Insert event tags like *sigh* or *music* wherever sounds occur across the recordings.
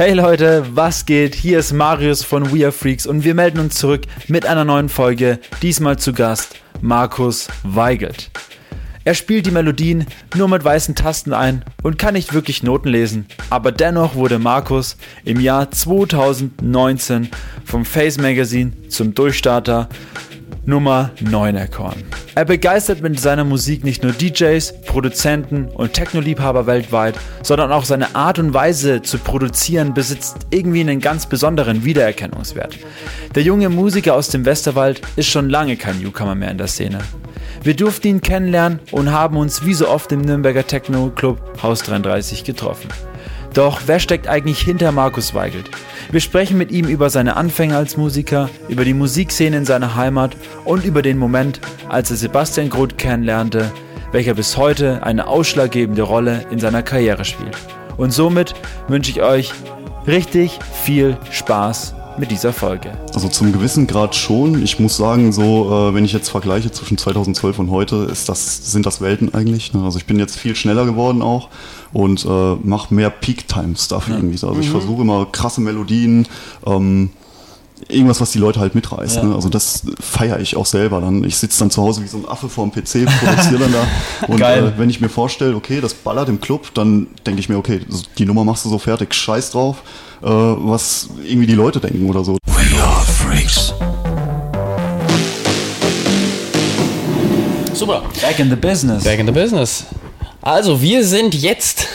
Hey Leute, was geht? Hier ist Marius von We Are Freaks und wir melden uns zurück mit einer neuen Folge. Diesmal zu Gast Markus Weigelt. Er spielt die Melodien nur mit weißen Tasten ein und kann nicht wirklich Noten lesen, aber dennoch wurde Markus im Jahr 2019 vom Face Magazine zum Durchstarter Nummer 9 erkoren. Er begeistert mit seiner Musik nicht nur DJs, Produzenten und Techno-Liebhaber weltweit, sondern auch seine Art und Weise zu produzieren besitzt irgendwie einen ganz besonderen Wiedererkennungswert. Der junge Musiker aus dem Westerwald ist schon lange kein Newcomer mehr in der Szene. Wir durften ihn kennenlernen und haben uns wie so oft im Nürnberger Techno-Club Haus 33 getroffen. Doch wer steckt eigentlich hinter Markus Weigelt? Wir sprechen mit ihm über seine Anfänge als Musiker, über die Musikszene in seiner Heimat und über den Moment, als er Sebastian Groth kennenlernte, welcher bis heute eine ausschlaggebende Rolle in seiner Karriere spielt. Und somit wünsche ich euch richtig viel Spaß mit dieser Folge. Also zum gewissen Grad schon. Ich muss sagen, so äh, wenn ich jetzt vergleiche zwischen 2012 und heute, ist das, sind das Welten eigentlich. Ne? Also ich bin jetzt viel schneller geworden auch und äh, mache mehr Peak-Time-Stuff ja. irgendwie. Also mhm. ich versuche immer krasse Melodien, ähm, irgendwas, was die Leute halt mitreißt. Ja. Ne? Also das feiere ich auch selber. Dann ich sitze dann zu Hause wie so ein Affe vor dem PC, produziere dann da. *laughs* Und äh, wenn ich mir vorstelle, okay, das ballert im Club, dann denke ich mir, okay, die Nummer machst du so fertig, scheiß drauf, äh, was irgendwie die Leute denken oder so. We are freaks. Super. Back in the business. Back in the business. Also, wir sind jetzt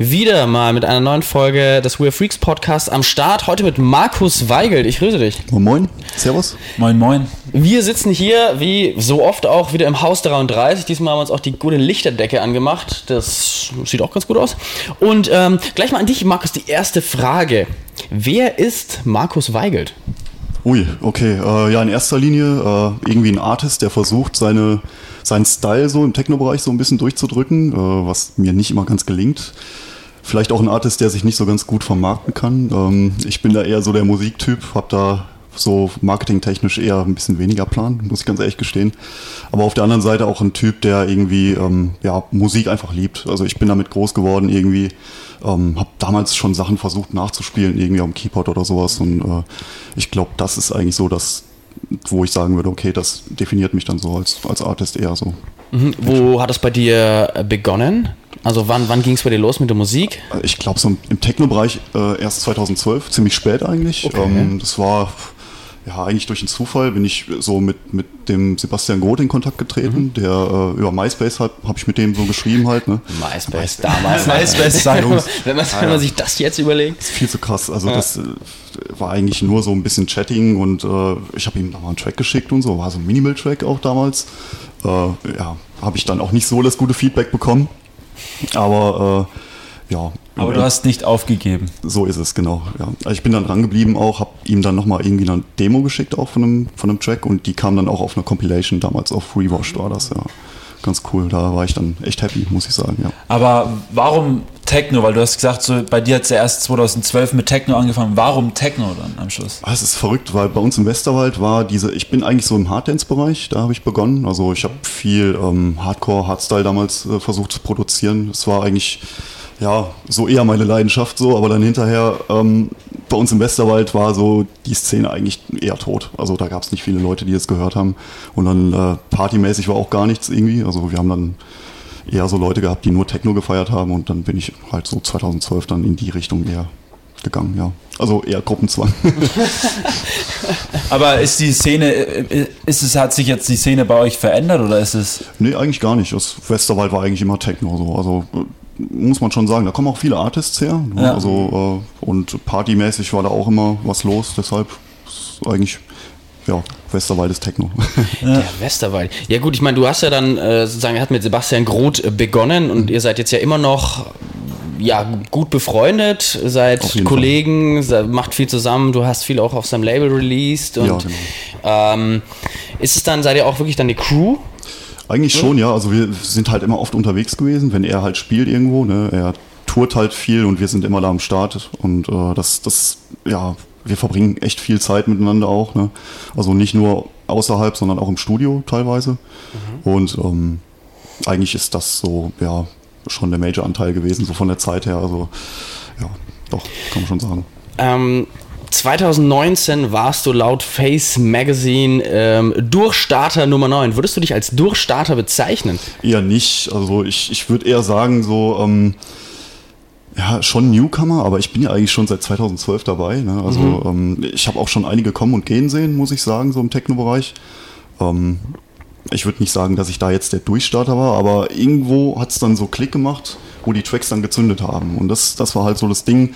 wieder mal mit einer neuen Folge des We're Freaks Podcast am Start. Heute mit Markus Weigelt. Ich grüße dich. Moin, moin. Servus. Moin, moin. Wir sitzen hier, wie so oft auch, wieder im Haus 33. Diesmal haben wir uns auch die gute Lichterdecke angemacht. Das sieht auch ganz gut aus. Und ähm, gleich mal an dich, Markus, die erste Frage. Wer ist Markus Weigelt? Ui, okay. Äh, ja, in erster Linie äh, irgendwie ein Artist, der versucht, seine seinen Style so im Techno-Bereich so ein bisschen durchzudrücken, äh, was mir nicht immer ganz gelingt. Vielleicht auch ein Artist, der sich nicht so ganz gut vermarkten kann. Ähm, ich bin da eher so der Musiktyp, habe da so marketingtechnisch eher ein bisschen weniger Plan, muss ich ganz ehrlich gestehen. Aber auf der anderen Seite auch ein Typ, der irgendwie ähm, ja, Musik einfach liebt. Also ich bin damit groß geworden irgendwie, ähm, habe damals schon Sachen versucht nachzuspielen, irgendwie am Keyboard oder sowas. Und äh, ich glaube, das ist eigentlich so das, wo ich sagen würde, okay, das definiert mich dann so als, als Artist eher so. Mhm. Wo hat es bei dir äh, begonnen? Also wann, wann ging es bei dir los mit der Musik? Ich glaube so im Techno-Bereich äh, erst 2012, ziemlich spät eigentlich. Okay. Ähm, das war ja, eigentlich durch einen Zufall bin ich so mit, mit dem Sebastian Groth in Kontakt getreten, mhm. der äh, über MySpace hat, habe ich mit dem so geschrieben halt. Ne? MySpace, damals. MySpace, *laughs* wenn, man, wenn man sich das jetzt überlegt. Das ist viel zu krass. Also ja. das äh, war eigentlich nur so ein bisschen Chatting und äh, ich habe ihm da mal einen Track geschickt und so, war so ein Minimal-Track auch damals. Äh, ja, habe ich dann auch nicht so das gute Feedback bekommen. Aber äh, ja. Aber du hast nicht aufgegeben. So ist es, genau. Ja. Also ich bin dann dran geblieben auch, habe ihm dann nochmal irgendwie eine Demo geschickt auch von einem, von einem Track und die kam dann auch auf einer Compilation, damals auf Rewashed war das, ja. Ganz cool, da war ich dann echt happy, muss ich sagen, ja. Aber warum Techno? Weil du hast gesagt, so bei dir hat es ja erst 2012 mit Techno angefangen. Warum Techno dann am Schluss? Ah, es ist verrückt, weil bei uns im Westerwald war diese, ich bin eigentlich so im Harddance-Bereich, da habe ich begonnen. Also ich habe viel ähm, Hardcore, Hardstyle damals äh, versucht zu produzieren. Es war eigentlich ja, so eher meine Leidenschaft so, aber dann hinterher ähm, bei uns im Westerwald war so die Szene eigentlich eher tot. Also da gab es nicht viele Leute, die es gehört haben. Und dann äh, partymäßig war auch gar nichts irgendwie. Also wir haben dann eher so Leute gehabt, die nur Techno gefeiert haben und dann bin ich halt so 2012 dann in die Richtung eher gegangen, ja. Also eher Gruppenzwang. *laughs* Aber ist die Szene, ist es, hat sich jetzt die Szene bei euch verändert oder ist es? Nee, eigentlich gar nicht. Das Westerwald war eigentlich immer Techno so. Also muss man schon sagen, da kommen auch viele Artists her. Ne? Ja. Also, äh, und partymäßig war da auch immer was los, deshalb ist eigentlich ja, Westerwald ist Techno. Ja. *laughs* Der Westerwald. Ja gut, ich meine, du hast ja dann äh, sozusagen, hat mit Sebastian Groth äh, begonnen und ihr seid jetzt ja immer noch ja, gut befreundet, seid Kollegen, Fall. macht viel zusammen, du hast viel auch auf seinem Label released und ja, genau. ähm, ist es dann, seid ihr auch wirklich dann die Crew eigentlich schon, ja. Also wir sind halt immer oft unterwegs gewesen, wenn er halt spielt irgendwo. Ne? Er tourt halt viel und wir sind immer da am Start. Und äh, das, das, ja, wir verbringen echt viel Zeit miteinander auch. Ne? Also nicht nur außerhalb, sondern auch im Studio teilweise. Mhm. Und ähm, eigentlich ist das so, ja, schon der Major-Anteil gewesen, so von der Zeit her. Also, ja. doch, kann man schon sagen. Ähm, 2019 warst du laut Face Magazine ähm, Durchstarter Nummer 9. Würdest du dich als Durchstarter bezeichnen? Eher nicht. Also ich, ich würde eher sagen, so, ähm, ja, schon Newcomer, aber ich bin ja eigentlich schon seit 2012 dabei. Ne? Also mhm. ähm, ich habe auch schon einige kommen und gehen sehen, muss ich sagen, so im Techno-Bereich. Ähm, ich würde nicht sagen, dass ich da jetzt der Durchstarter war, aber irgendwo hat es dann so Klick gemacht, wo die Tracks dann gezündet haben. Und das, das war halt so das Ding,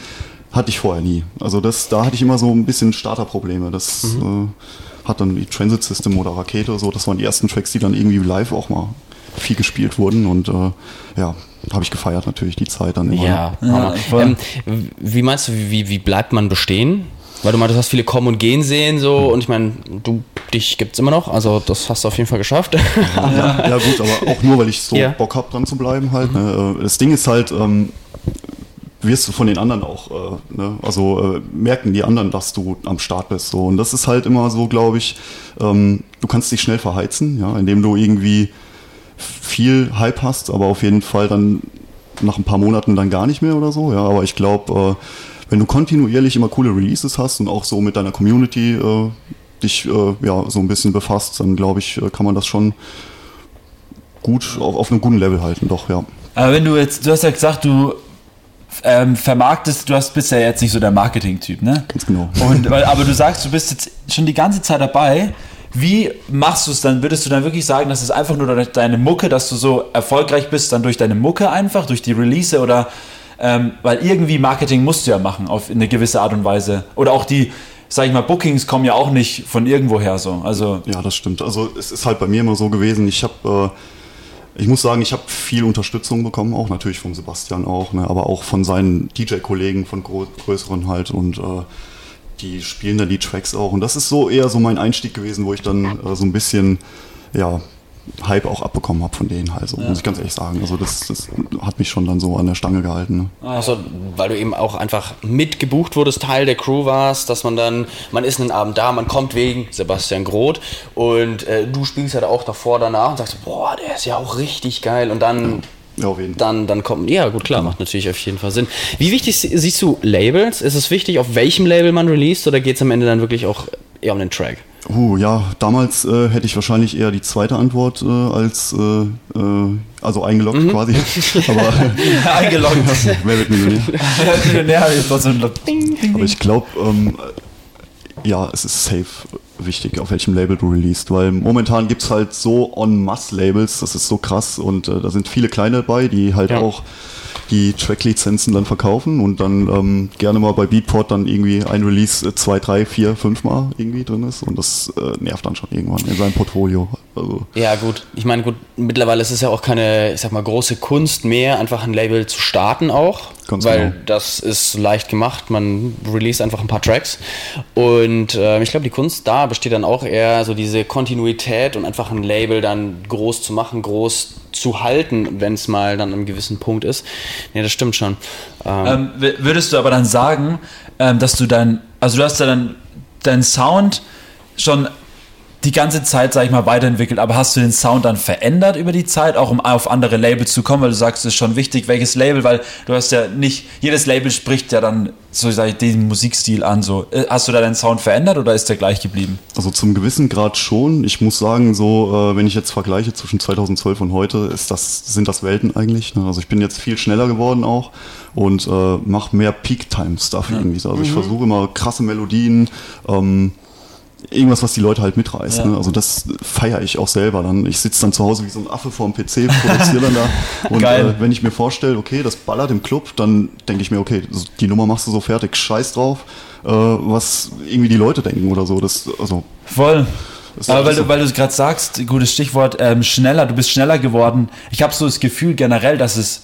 hatte ich vorher nie. Also das, da hatte ich immer so ein bisschen Starterprobleme. Das mhm. äh, hat dann die Transit System oder Rakete so, das waren die ersten Tracks, die dann irgendwie live auch mal viel gespielt wurden und äh, ja, habe ich gefeiert natürlich die Zeit dann immer. Ja, ja ähm, wie meinst du, wie, wie bleibt man bestehen? Weil du meinst, du hast viele kommen und gehen sehen so und ich meine, du dich gibt es immer noch, also das hast du auf jeden Fall geschafft. Ja, *laughs* ja gut, aber auch nur, weil ich so ja. Bock habe, dran zu bleiben halt. Mhm. Ne? Das Ding ist halt, ähm, wirst du von den anderen auch, äh, ne? also äh, merken die anderen, dass du am Start bist. So. Und das ist halt immer so, glaube ich, ähm, du kannst dich schnell verheizen, ja, indem du irgendwie viel Hype hast, aber auf jeden Fall dann nach ein paar Monaten dann gar nicht mehr oder so. Ja, aber ich glaube, äh, wenn du kontinuierlich immer coole Releases hast und auch so mit deiner Community äh, dich äh, ja so ein bisschen befasst, dann glaube ich, äh, kann man das schon gut auf, auf einem guten Level halten, doch, ja. Aber wenn du jetzt, du hast ja gesagt, du ähm, vermarktest, du hast, bist ja jetzt nicht so der Marketing-Typ, ne? Ganz genau. Und, aber du sagst, du bist jetzt schon die ganze Zeit dabei. Wie machst du es dann? Würdest du dann wirklich sagen, dass es einfach nur deine Mucke, dass du so erfolgreich bist, dann durch deine Mucke einfach, durch die Release oder ähm, weil irgendwie Marketing musst du ja machen auf eine gewisse Art und Weise. Oder auch die, sag ich mal, Bookings kommen ja auch nicht von irgendwoher so. Also ja, das stimmt. Also es ist halt bei mir immer so gewesen. Ich habe äh, ich muss sagen, ich habe viel Unterstützung bekommen, auch natürlich von Sebastian auch, ne, aber auch von seinen DJ-Kollegen, von größeren halt und äh, die spielen dann die Tracks auch. Und das ist so eher so mein Einstieg gewesen, wo ich dann äh, so ein bisschen, ja, Hype auch abbekommen habe von denen halt, so, ja. muss ich ganz ehrlich sagen. Also das, das, hat mich schon dann so an der Stange gehalten. Ne? Also, weil du eben auch einfach mitgebucht wurdest, Teil der Crew warst, dass man dann, man ist einen Abend da, man kommt wegen Sebastian Groth und äh, du spielst halt auch davor, danach und sagst, boah, der ist ja auch richtig geil und dann... Ja. Auf jeden Fall. Dann, dann kommt, ja gut, klar, macht natürlich auf jeden Fall Sinn. Wie wichtig siehst du Labels? Ist es wichtig, auf welchem Label man released oder geht es am Ende dann wirklich auch eher um den Track? Uh, ja, damals äh, hätte ich wahrscheinlich eher die zweite Antwort äh, als, äh, äh also eingeloggt mhm. quasi. *laughs* Aber, *laughs* eingeloggt. Wer wird Millionär? *laughs* Millionär Aber ich glaube, ähm, ja, es ist safe wichtig, auf welchem Label du releast, weil momentan gibt es halt so En-Masse-Labels, das ist so krass und äh, da sind viele kleine dabei, die halt ja. auch die Track-Lizenzen dann verkaufen und dann ähm, gerne mal bei Beatport dann irgendwie ein Release äh, zwei, drei, vier, fünf Mal irgendwie drin ist und das äh, nervt dann schon irgendwann in seinem Portfolio. Also. Ja gut, ich meine gut, mittlerweile ist es ja auch keine, ich sag mal, große Kunst mehr, einfach ein Label zu starten auch, Ganz weil genau. das ist leicht gemacht, man release einfach ein paar Tracks und äh, ich glaube die Kunst da besteht dann auch eher so diese Kontinuität und einfach ein Label dann groß zu machen, groß zu halten, wenn es mal dann einem gewissen Punkt ist. Ja, das stimmt schon. Ähm, ähm, würdest du aber dann sagen, ähm, dass du dann, also du hast ja dann deinen Sound schon die ganze Zeit, sag ich mal, weiterentwickelt, aber hast du den Sound dann verändert über die Zeit, auch um auf andere Labels zu kommen, weil du sagst, es ist schon wichtig, welches Label, weil du hast ja nicht, jedes Label spricht ja dann so sag ich, den Musikstil an. So. Äh, hast du da deinen Sound verändert oder ist der gleich geblieben? Also zum gewissen Grad schon. Ich muss sagen, so, äh, wenn ich jetzt vergleiche zwischen 2012 und heute, ist das, sind das Welten eigentlich. Ne? Also ich bin jetzt viel schneller geworden auch und äh, mache mehr Peak-Time-Stuff ja. irgendwie. Also ich mhm. versuche immer krasse Melodien, ähm, irgendwas, was die Leute halt mitreißt. Ja. Ne? Also das feiere ich auch selber. Dann ich sitze dann zu Hause wie so ein Affe vorm PC, produziere dann da. *laughs* Und äh, wenn ich mir vorstelle, okay, das ballert im Club, dann denke ich mir, okay, die Nummer machst du so fertig, scheiß drauf, äh, was irgendwie die Leute denken oder so. Das, also, Voll. Aber weil du, weil du gerade sagst, gutes Stichwort, ähm, schneller, du bist schneller geworden. Ich habe so das Gefühl generell, dass es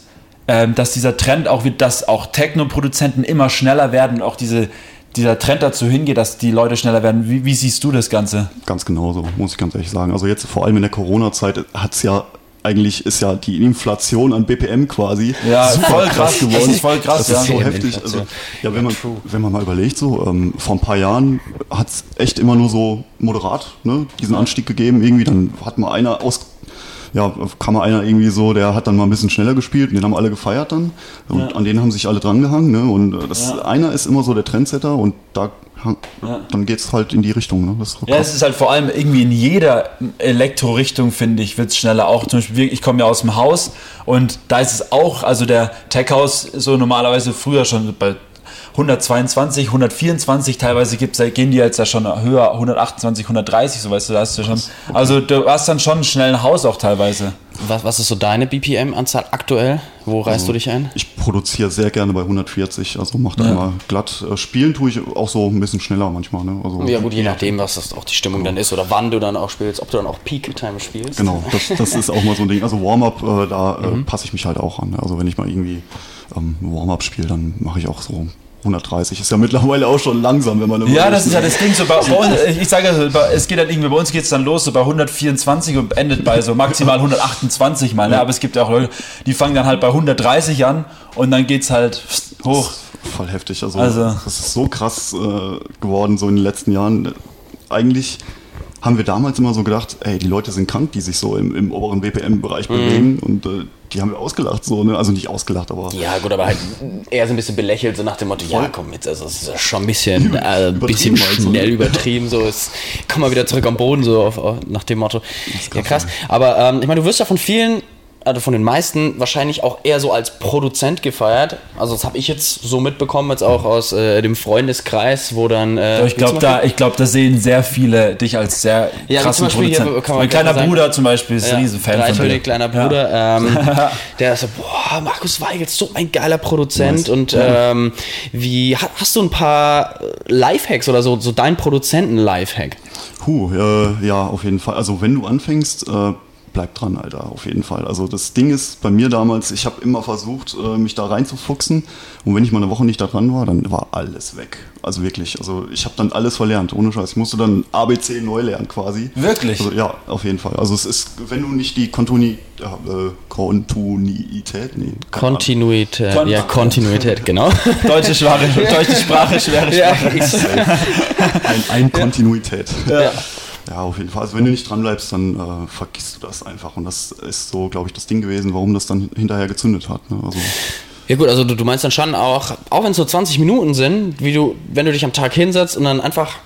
ähm, dass dieser Trend auch wird, dass auch Techno-Produzenten immer schneller werden, auch diese dieser Trend dazu hingeht, dass die Leute schneller werden. Wie, wie siehst du das Ganze? Ganz genauso, muss ich ganz ehrlich sagen. Also jetzt vor allem in der Corona-Zeit hat es ja eigentlich ist ja die Inflation an BPM quasi ja, voll krass geworden. Das ist voll krass, das ist ja. so heftig. Also, ja, wenn man, wenn man mal überlegt, so ähm, vor ein paar Jahren hat es echt immer nur so moderat ne, diesen Anstieg gegeben. Irgendwie dann hat mal einer aus ja, kam mal einer irgendwie so, der hat dann mal ein bisschen schneller gespielt und den haben alle gefeiert dann. Und ja. an den haben sich alle drangehangen. Ne? Und äh, das, ja. einer ist immer so der Trendsetter und da ja. dann geht es halt in die Richtung. Ne? ja, es ist halt vor allem irgendwie in jeder Elektro-Richtung, finde ich, wird es schneller. Auch zum Beispiel, ich komme ja aus dem Haus und da ist es auch, also der Tech House so normalerweise früher schon bei 122, 124, teilweise gibt's, gehen die jetzt ja schon höher, 128, 130, so weißt du, da hast du schon. Also du hast dann schon schnell ein Haus auch teilweise. Was, was ist so deine BPM-Anzahl aktuell? Wo reißt also, du dich ein? Ich produziere sehr gerne bei 140, also mach da ja. immer glatt. Äh, spielen tue ich auch so ein bisschen schneller manchmal. Ne? Also, ja gut, je nachdem, was das auch die Stimmung ja. dann ist oder wann du dann auch spielst, ob du dann auch Peak-Time spielst. Genau, das, das ist auch mal so ein Ding. Also Warm-up, äh, da äh, mhm. passe ich mich halt auch an. Also wenn ich mal irgendwie ähm, Warm-up spiele, dann mache ich auch so 130 ist ja mittlerweile auch schon langsam, wenn man Ja, das ist ja das Ding. So bei, bei *laughs* uns, ich sage, es geht dann irgendwie, bei uns geht es dann los so bei 124 und endet bei so maximal 128 mal. Ne? Aber es gibt ja auch Leute, die fangen dann halt bei 130 an und dann geht es halt hoch. voll heftig. Also, also, das ist so krass äh, geworden, so in den letzten Jahren. Eigentlich haben wir damals immer so gedacht, ey, die Leute sind krank, die sich so im, im oberen BPM-Bereich mhm. bewegen und äh, die haben wir ausgelacht, so, ne? Also nicht ausgelacht, aber. Ja, gut, aber halt eher so ein bisschen belächelt, so nach dem Motto, ja, komm jetzt, also es ist schon ein bisschen, äh, bisschen schnell so, ne? übertrieben, so ist, komm mal wieder zurück am Boden, so auf, nach dem Motto. Ja, krass. Aber ähm, ich meine, du wirst ja von vielen also von den meisten wahrscheinlich auch eher so als Produzent gefeiert. Also das habe ich jetzt so mitbekommen, jetzt auch aus äh, dem Freundeskreis, wo dann. Äh, ich glaube, da, glaub, da sehen sehr viele dich als sehr ja, krassen Produzent. mein kleiner sagen, Bruder zum Beispiel ist ja, ein Riesenfan von dir. kleiner Bruder, ja. ähm, *laughs* der ist so, boah, Markus Weigel, so ein geiler Produzent. Und ähm, wie hast du ein paar Lifehacks oder so, so dein Produzenten-Lifehack? Puh, äh, ja, auf jeden Fall. Also wenn du anfängst, äh, bleib dran, Alter, auf jeden Fall. Also das Ding ist bei mir damals, ich habe immer versucht, äh, mich da reinzufuchsen. Und wenn ich mal eine Woche nicht da dran war, dann war alles weg. Also wirklich. Also ich habe dann alles verlernt, ohne Scheiß. Ich musste dann ABC neu lernen quasi. Wirklich? Also, ja, auf jeden Fall. Also es ist, wenn du nicht die Kontuni, ja, äh, Kontinuität, nee. Kontinuität, Kon ja, Kontinuität, *laughs* genau. deutsche, Sprache, *laughs* deutsche Sprache, schwere Sprache. Ja, ein, ein Kontinuität. Ja. Ja, auf jeden Fall. Also wenn du nicht dran bleibst, dann äh, vergisst du das einfach. Und das ist so, glaube ich, das Ding gewesen, warum das dann hinterher gezündet hat. Ne? Also, ja gut, also du, du meinst dann schon auch, auch wenn es so 20 Minuten sind, wie du, wenn du dich am Tag hinsetzt und dann einfach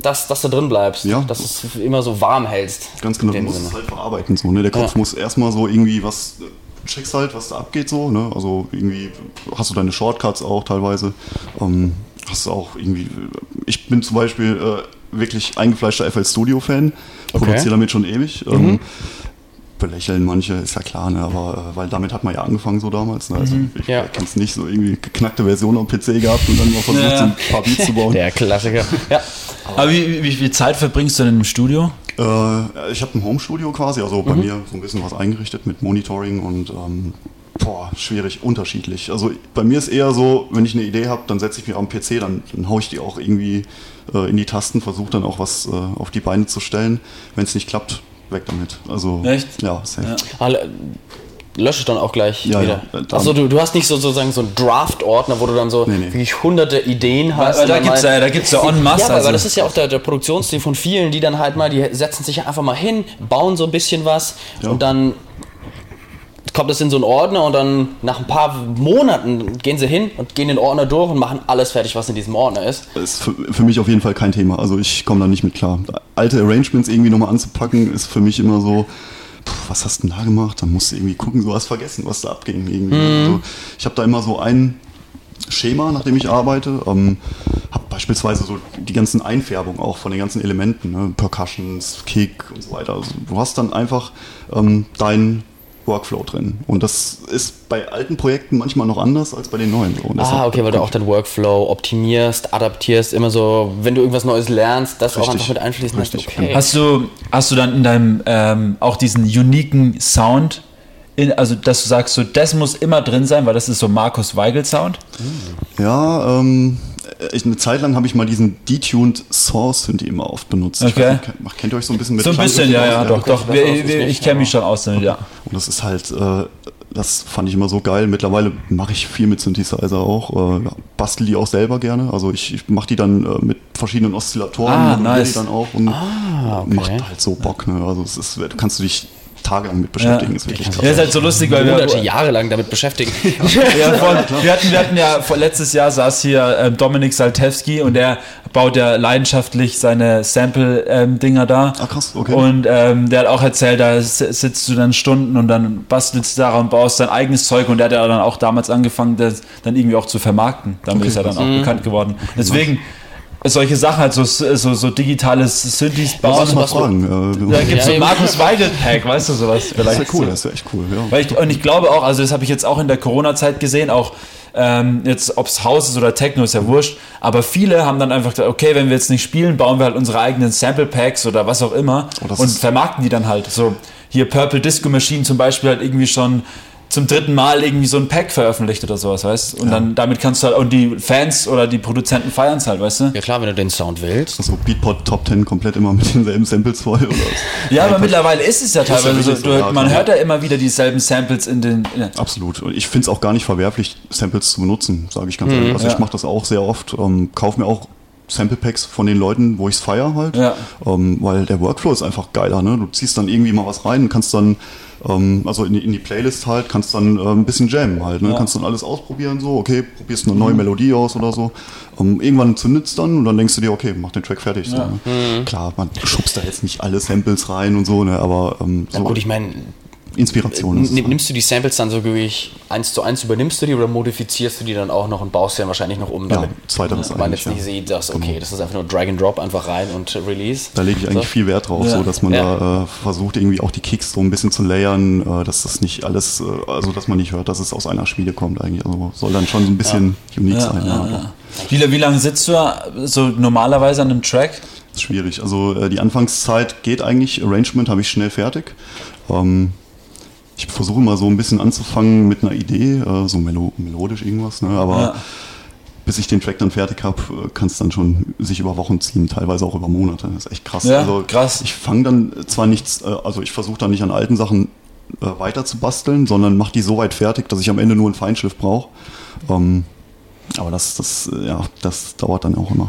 dass, dass du drin bleibst, ja. dass du es immer so warm hältst. Ganz genau, du musst Sinne. es halt verarbeiten. So, ne? Der Kopf ja. muss erstmal so irgendwie was, äh, checkst halt, was da abgeht so, ne? Also irgendwie hast du deine Shortcuts auch teilweise. Ähm, hast du auch irgendwie, ich bin zum Beispiel äh, wirklich eingefleischter FL Studio-Fan, okay. produziere damit schon ewig. Ähm, mhm. belächeln manche, ist ja klar, ne? aber äh, weil damit hat man ja angefangen so damals. Ne? Also mhm. ich ja. kenne es nicht, so irgendwie geknackte Version am PC gehabt und dann mal versucht, ja. so ein paar Beats zu bauen. Der Klassiker. ja. Aber wie, wie, viel Zeit verbringst du denn im Studio? Äh, ich habe ein Home-Studio quasi, also bei mhm. mir so ein bisschen was eingerichtet mit Monitoring und ähm, Boah, schwierig, unterschiedlich. Also bei mir ist eher so, wenn ich eine Idee habe, dann setze ich mich am PC, dann, dann haue ich die auch irgendwie äh, in die Tasten, versuche dann auch was äh, auf die Beine zu stellen. Wenn es nicht klappt, weg damit. Also Echt? ja, safe. Ja. Alle, lösche dann auch gleich ja, wieder. Ja, Achso, du, du hast nicht so, sozusagen so einen Draft-Ordner, wo du dann so nee, nee. wirklich hunderte Ideen hast. Weil, weil da gibt es ja, da gibt's ja en masse. Ja, aber, also. das ist ja auch der, der Produktionsstil von vielen, die dann halt mal, die setzen sich einfach mal hin, bauen so ein bisschen was ja. und dann kommt das in so einen Ordner und dann nach ein paar Monaten gehen sie hin und gehen den Ordner durch und machen alles fertig, was in diesem Ordner ist. Das ist für, für mich auf jeden Fall kein Thema. Also ich komme da nicht mit klar. Alte Arrangements irgendwie nochmal anzupacken, ist für mich immer so, was hast du denn da gemacht? Dann musst du irgendwie gucken, du hast vergessen, was da abging. Irgendwie. Mhm. Also ich habe da immer so ein Schema, nach dem ich arbeite. Ähm, habe beispielsweise so die ganzen Einfärbungen auch von den ganzen Elementen, ne? Percussions, Kick und so weiter. Also du hast dann einfach ähm, dein Workflow drin. Und das ist bei alten Projekten manchmal noch anders als bei den neuen. So. Ah, okay, weil du auch deinen Workflow optimierst, adaptierst, immer so, wenn du irgendwas Neues lernst, das Richtig. auch einfach mit einfließen lässt. Okay. Hast du, hast du dann in deinem ähm, auch diesen uniken Sound, in, also dass du sagst, so das muss immer drin sein, weil das ist so Markus Weigel Sound? Ja, ähm ich, eine Zeit lang habe ich mal diesen detuned Source Synthi immer oft benutzt. Okay. Nicht, kennt ihr euch so ein bisschen mit So ein bisschen, ja, ja, doch, doch. Wir, wir, ich kenne mich schon aus damit, ja. Und das ist halt, äh, das fand ich immer so geil. Mittlerweile mache ich viel mit Synthesizer auch, äh, bastel die auch selber gerne. Also ich, ich mache die dann äh, mit verschiedenen Oszillatoren, ah, nice. die dann auch und ah, okay. macht halt so Bock. Ne? Also es ist, kannst du dich tagelang mit beschäftigen. Ja. Ist wirklich krass. Ja, ist halt so lustig, weil Monate, wir Jahre lang damit beschäftigen. *laughs* ja, voll, wir, hatten, wir hatten ja vor letztes Jahr saß hier ähm, Dominik Saltewski und der baut ja leidenschaftlich seine Sample-Dinger ähm, da. Ach krass, okay. Und ähm, der hat auch erzählt, da sitzt du dann Stunden und dann bastelst du daran und baust dein eigenes Zeug und der hat ja dann auch damals angefangen, das dann irgendwie auch zu vermarkten. Damit okay, ist er dann auch mhm. bekannt geworden. Deswegen solche Sachen, halt so, so, so digitales Synthes bauen. Was, was fragen. Da gibt es ja, so Markus Weigel-Pack, weißt du sowas vielleicht. Das ist ja cool, das ist ja echt cool, ja. Weil ich, und ich glaube auch, also das habe ich jetzt auch in der Corona-Zeit gesehen, auch ähm, jetzt ob es Haus ist oder Techno, ist ja wurscht, aber viele haben dann einfach gesagt, okay, wenn wir jetzt nicht spielen, bauen wir halt unsere eigenen Sample-Packs oder was auch immer oh, und vermarkten die dann halt. So hier Purple Disco Machine zum Beispiel halt irgendwie schon zum dritten Mal irgendwie so ein Pack veröffentlicht oder sowas, weißt du? Und ja. dann damit kannst du halt, und die Fans oder die Produzenten feiern es halt, weißt du? Ja klar, wenn du den Sound willst. Also Beatport Top 10 komplett immer mit denselben Samples voll oder Ja, aber mittlerweile ist es ja teilweise so, du, ja, man hört ja immer wieder dieselben Samples in den. In Absolut. Und ich finde es auch gar nicht verwerflich, Samples zu benutzen, sage ich ganz mhm, ehrlich. Also ja. ich mache das auch sehr oft, ähm, kauf mir auch Sample Packs von den Leuten, wo ich es feiere halt. Ja. Ähm, weil der Workflow ist einfach geiler. Ne? Du ziehst dann irgendwie mal was rein und kannst dann, ähm, also in die, in die, Playlist halt, kannst dann äh, ein bisschen jammen halt. Ne? Ja. Kannst dann alles ausprobieren, so, okay, probierst eine neue mhm. Melodie aus oder so. Ähm, irgendwann zündet es dann und dann denkst du dir, okay, mach den Track fertig. Ja. So, ne? mhm. Klar, man schubst da jetzt nicht alle Samples rein und so, ne? aber ähm, so. Ja, gut, ich meine, Inspiration. Äh, nimmst du die Samples dann so wirklich eins zu eins, übernimmst du die oder modifizierst du die dann auch noch und baust sie dann wahrscheinlich noch um, damit ja, zweiteres man jetzt nicht ja. sieht, dass, okay, genau. das ist einfach nur Drag and Drop, einfach rein und Release. Da lege ich eigentlich so. viel Wert drauf, ja. so dass man da äh, versucht, irgendwie auch die Kicks so ein bisschen zu layern, äh, dass das nicht alles, äh, also dass man nicht hört, dass es aus einer Schmiede kommt eigentlich. Also soll dann schon so ein bisschen unique sein. Wie, wie lange sitzt du so normalerweise an einem Track? Das ist schwierig. Also äh, die Anfangszeit geht eigentlich, Arrangement habe ich schnell fertig. Ähm, ich versuche mal so ein bisschen anzufangen mit einer Idee, äh, so melo melodisch irgendwas, ne? aber ja. bis ich den Track dann fertig habe, äh, kann es dann schon sich über Wochen ziehen, teilweise auch über Monate. Das ist echt krass. Ja, also, krass. Ich fange dann zwar nichts, äh, also ich versuche dann nicht an alten Sachen äh, weiter zu basteln, sondern mache die so weit fertig, dass ich am Ende nur einen Feinschliff brauche. Ähm, aber das, das, äh, ja, das dauert dann auch immer.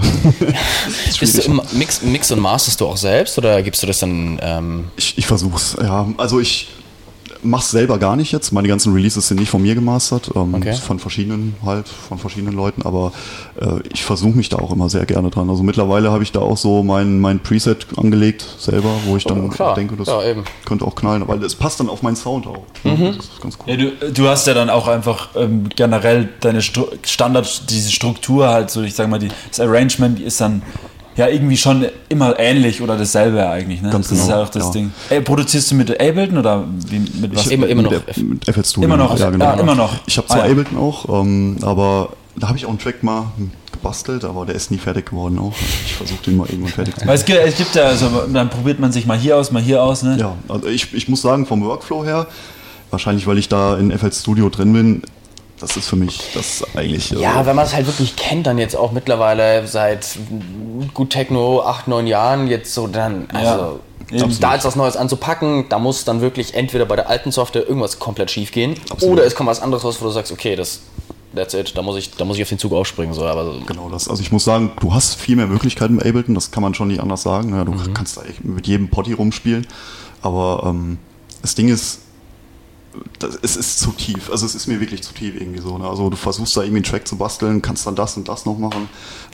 *laughs* Bist du Mix, Mix und masterst du auch selbst oder gibst du das dann? Ähm ich, ich versuch's, ja. Also ich mach's selber gar nicht jetzt. Meine ganzen Releases sind nicht von mir gemastert, ähm, okay. von verschiedenen halt, von verschiedenen Leuten, aber äh, ich versuche mich da auch immer sehr gerne dran. Also mittlerweile habe ich da auch so mein, mein Preset angelegt selber, wo ich dann oh, denke, das ja, könnte auch knallen, weil es passt dann auf meinen Sound auch. Mhm. Das ist ganz cool. Ja, du, du, hast ja dann auch einfach ähm, generell deine Stru Standard, diese Struktur halt so, ich sag mal, die, das Arrangement ist dann ja irgendwie schon immer ähnlich oder dasselbe eigentlich. Ne? Ganz das genau. ist ja auch das ja. Ding. Ey, produzierst du mit Ableton oder wie, mit was? Ich, immer, immer noch. Mit FL Studio. Immer noch, ja, genau. Ja, immer noch. Ich habe zwar ah, ja. Ableton auch, ähm, aber da habe ich auch einen Track mal gebastelt, aber der ist nie fertig geworden auch. Ich versuche den mal irgendwann fertig zu machen. Weil es gibt, es gibt ja, also, dann probiert man sich mal hier aus, mal hier aus. Ne? Ja, also ich, ich muss sagen, vom Workflow her, wahrscheinlich weil ich da in FL Studio drin bin, das ist für mich das eigentlich. Ja, äh, wenn man es halt wirklich kennt, dann jetzt auch mittlerweile seit gut Techno, acht, neun Jahren, jetzt so dann, also. Ja. Da jetzt was Neues anzupacken, da muss dann wirklich entweder bei der alten Software irgendwas komplett schief gehen Absolut. oder es kommt was anderes raus, wo du sagst, okay, das that's it, da muss ich, da muss ich auf den Zug aufspringen. So, aber genau das. Also ich muss sagen, du hast viel mehr Möglichkeiten mit Ableton, das kann man schon nicht anders sagen. Ja, du mhm. kannst da mit jedem Potty rumspielen. Aber ähm, das Ding ist, das, es ist zu tief. Also es ist mir wirklich zu tief irgendwie so. Ne? Also du versuchst da irgendwie einen Track zu basteln, kannst dann das und das noch machen.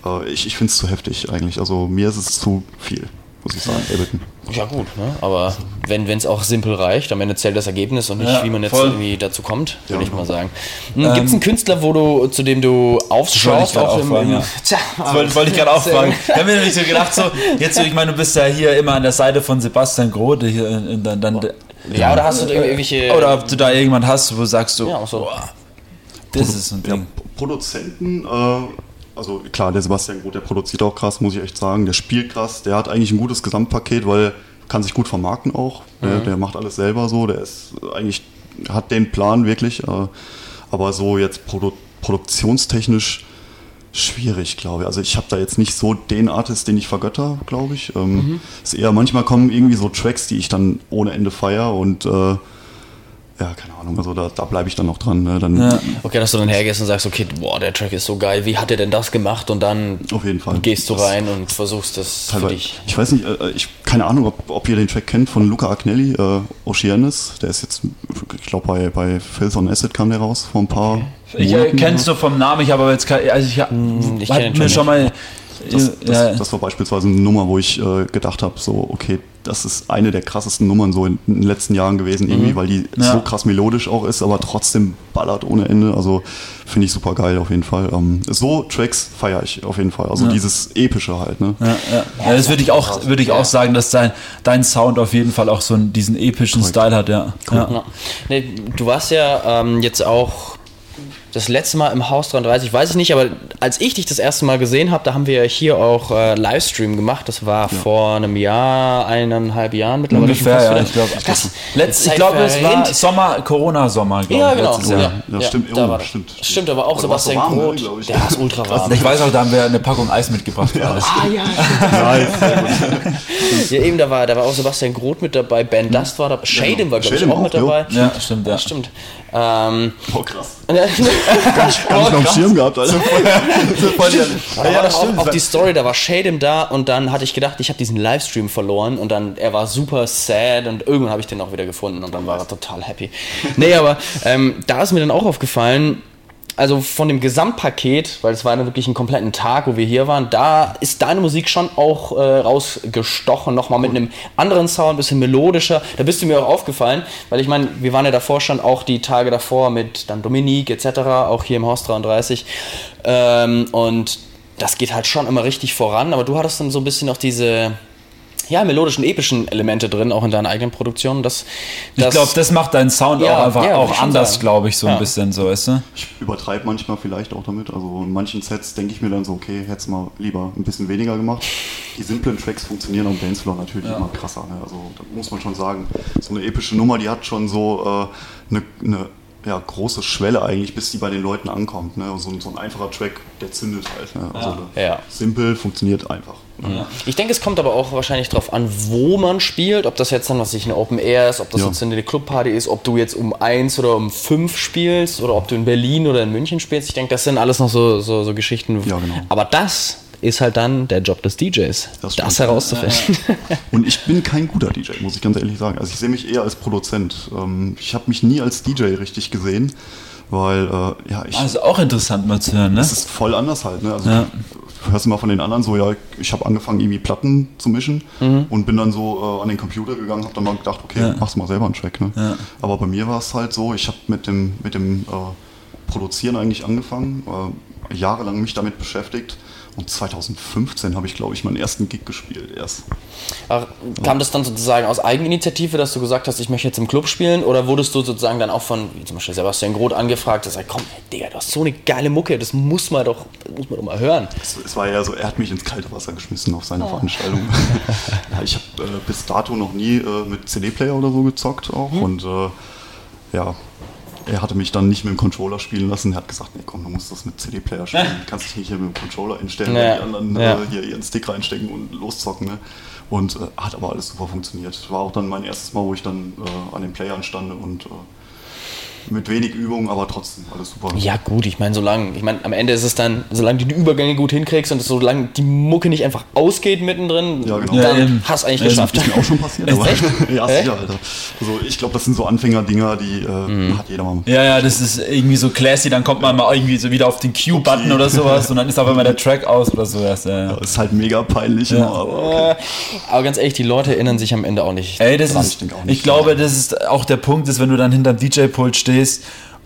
Äh, ich ich finde es zu heftig eigentlich. Also mir ist es zu viel, muss ich sagen, Ableton. Ja gut, ne? aber wenn es auch simpel reicht, am Ende zählt das Ergebnis und nicht, ja, wie man jetzt voll. irgendwie dazu kommt, würde ja, ich mal sagen. Hm, ähm, Gibt es einen Künstler, wo du, zu dem du aufschaust? Auch im, im, ja. Tja, das wollte, wollte ich gerade *laughs* auch fragen. Ich habe mir nämlich so gedacht, so, jetzt, ich meine, du bist ja hier immer an der Seite von Sebastian Grote, hier, dann, dann ja, oder hast du da irgendwelche. Oder ob du da irgendwann hast, wo du sagst du, ja, so. boah, das Produ ist ein Ding. Ja, Produzenten, äh, also klar, der Sebastian Groth, der produziert auch krass, muss ich echt sagen. Der spielt krass, der hat eigentlich ein gutes Gesamtpaket, weil kann sich gut vermarkten auch. Der, mhm. der macht alles selber so, der ist eigentlich, hat den Plan wirklich. Äh, aber so jetzt produ produktionstechnisch schwierig, glaube ich. Also ich habe da jetzt nicht so den Artist, den ich vergötter, glaube ich. Ähm, mhm. Ist eher manchmal kommen irgendwie so Tracks, die ich dann ohne Ende feier und äh, ja, keine Ahnung, also da, da bleibe ich dann noch dran. Ne? Dann ja. Okay, dass du dann hergehst und sagst, okay, boah, der Track ist so geil, wie hat er denn das gemacht? Und dann auf jeden Fall. gehst du rein das und versuchst das teilweise, für dich. Ich weiß nicht, äh, ich keine Ahnung, ob, ob ihr den Track kennt von Luca Agnelli, äh, Oceanis. Der ist jetzt, ich glaube, bei, bei Filth on Acid kam der raus vor ein paar okay. Ich äh, kennst du vom Namen, ich habe jetzt kein, also ich, hm, ich mir schon, schon mal das, das, ja. das, war beispielsweise eine Nummer, wo ich äh, gedacht habe, so, okay, das ist eine der krassesten Nummern so in, den letzten Jahren gewesen, irgendwie, mhm. weil die ja. so krass melodisch auch ist, aber trotzdem ballert ohne Ende. Also finde ich super geil auf jeden Fall. Ähm, so Tracks feiere ich auf jeden Fall. Also ja. dieses epische halt. Ne? Ja, ja. das würde ich auch, würde ich auch sagen, dass dein, dein Sound auf jeden Fall auch so einen, diesen epischen Correct. Style hat. Ja. Cool. Nee, du warst ja ähm, jetzt auch das letzte Mal im Haus 33, weiß ich nicht, aber als ich dich das erste Mal gesehen habe, da haben wir hier auch äh, Livestream gemacht. Das war ja. vor einem Jahr, eineinhalb Jahren mittlerweile. Ungefähr, ja, ich glaube. Ich glaube, es war Sommer, Corona-Sommer, glaube ja, genau. Ja, ja, ja, stimmt. Da war, stimmt. Stimmt, aber auch Sebastian warm, ne, Groth. Ne, der ist ultra warm. Ich weiß auch, da haben wir eine Packung Eis mitgebracht. Ja. Ah, ja. ja, eben, da war, da war auch Sebastian Groth mit dabei, Ben hm. Dust war da, Shaden war, glaube ich, auch mit dabei. Ja, stimmt, ja. Stimmt. Ähm, oh, krass. *laughs* gar nicht, gar nicht noch auf Schirm gehabt, Alter. ja, stimmt. Auf, auf die Story, da war Shadem da und dann hatte ich gedacht, ich habe diesen Livestream verloren und dann, er war super sad und irgendwann habe ich den auch wieder gefunden und dann war er total happy. Nee, aber ähm, da ist mir dann auch aufgefallen, also von dem Gesamtpaket, weil es war dann wirklich einen kompletten Tag, wo wir hier waren, da ist deine Musik schon auch äh, rausgestochen, nochmal mit einem anderen Sound, ein bisschen melodischer. Da bist du mir auch aufgefallen, weil ich meine, wir waren ja davor schon auch die Tage davor mit dann Dominique etc., auch hier im Haus 33. Ähm, und das geht halt schon immer richtig voran, aber du hattest dann so ein bisschen auch diese ja, melodischen, epischen Elemente drin, auch in deinen eigenen Produktionen. Das, das ich glaube, das macht deinen Sound ja, auch einfach ja, auch anders, glaube ich, so ja. ein bisschen so, weißt du? Ich übertreibe manchmal vielleicht auch damit. Also in manchen Sets denke ich mir dann so, okay, hätte es mal lieber ein bisschen weniger gemacht. Die simplen Tracks funktionieren am Dancefloor natürlich immer krasser. Ne? Also da muss man schon sagen, so eine epische Nummer, die hat schon so äh, eine, eine ja, große Schwelle eigentlich, bis die bei den Leuten ankommt. Ne? So, so ein einfacher Track, der zündet halt. Ne? Also ja. Ja. simpel, funktioniert einfach. Ne? Ja. Ich denke, es kommt aber auch wahrscheinlich darauf an, wo man spielt, ob das jetzt dann, was ich eine Open Air ist, ob das jetzt eine Clubparty ist, ob du jetzt um eins oder um fünf spielst oder ob du in Berlin oder in München spielst. Ich denke, das sind alles noch so, so, so Geschichten. Ja, genau. Aber das ist halt dann der Job des DJs, das, das herauszufinden. *laughs* Und ich bin kein guter DJ, muss ich ganz ehrlich sagen. Also ich sehe mich eher als Produzent. Ähm, ich habe mich nie als DJ richtig gesehen, weil äh, ja ich. Also auch interessant mal zu hören, ne? Das ist voll anders halt, ne? Also ja. du hörst immer von den anderen so, ja, ich habe angefangen irgendwie Platten zu mischen mhm. und bin dann so äh, an den Computer gegangen, habe dann mal gedacht, okay, ja. machst mal selber einen Track, ne? Ja. Aber bei mir war es halt so, ich habe mit dem mit dem äh, Produzieren eigentlich angefangen, äh, jahrelang mich damit beschäftigt und 2015 habe ich, glaube ich, meinen ersten Gig gespielt erst. Ach, kam das dann sozusagen aus Eigeninitiative, dass du gesagt hast, ich möchte jetzt im Club spielen? Oder wurdest du sozusagen dann auch von, wie zum Beispiel Sebastian Groth angefragt, dass er komm, Digga, du hast so eine geile Mucke, das muss man doch, muss man doch mal hören. Es, es war ja so, er hat mich ins kalte Wasser geschmissen auf seine oh. Veranstaltung. *laughs* ja, ich habe äh, bis dato noch nie äh, mit CD-Player oder so gezockt auch. Hm. Und äh, ja, er hatte mich dann nicht mit dem Controller spielen lassen. Er hat gesagt, nee, komm, du musst das mit CD-Player spielen. Du kannst dich nicht hier mit dem Controller einstellen, ja. die anderen ja. äh, hier ihren Stick reinstecken und loszocken. Ne? Und äh, hat aber alles super funktioniert. War auch dann mein erstes Mal, wo ich dann äh, an den Playern stand und äh, mit wenig Übung, aber trotzdem alles super. Ja, gut, ich meine, solange, ich meine, am Ende ist es dann, solange du die Übergänge gut hinkriegst und solange die Mucke nicht einfach ausgeht mittendrin, ja, genau. dann ja, hast du eigentlich ja, geschafft. Das ist mir auch schon passiert. aber, *laughs* ja, sicher, Alter. Also ich glaube, das sind so Anfängerdinger, die äh, mhm. hat jeder mal. Ja, ja, das ist irgendwie so classy, dann kommt man mal irgendwie so wieder auf den Q-Button okay. oder sowas *laughs* und dann ist auf einmal der Track aus oder so. Das, ja, ist halt mega peinlich immer, aber, okay. *laughs* aber ganz ehrlich, die Leute erinnern sich am Ende auch nicht. Ey, das dran. ist, ich, ich glaube, das ist auch der Punkt, ist, wenn du dann hinterm DJ-Pult stehst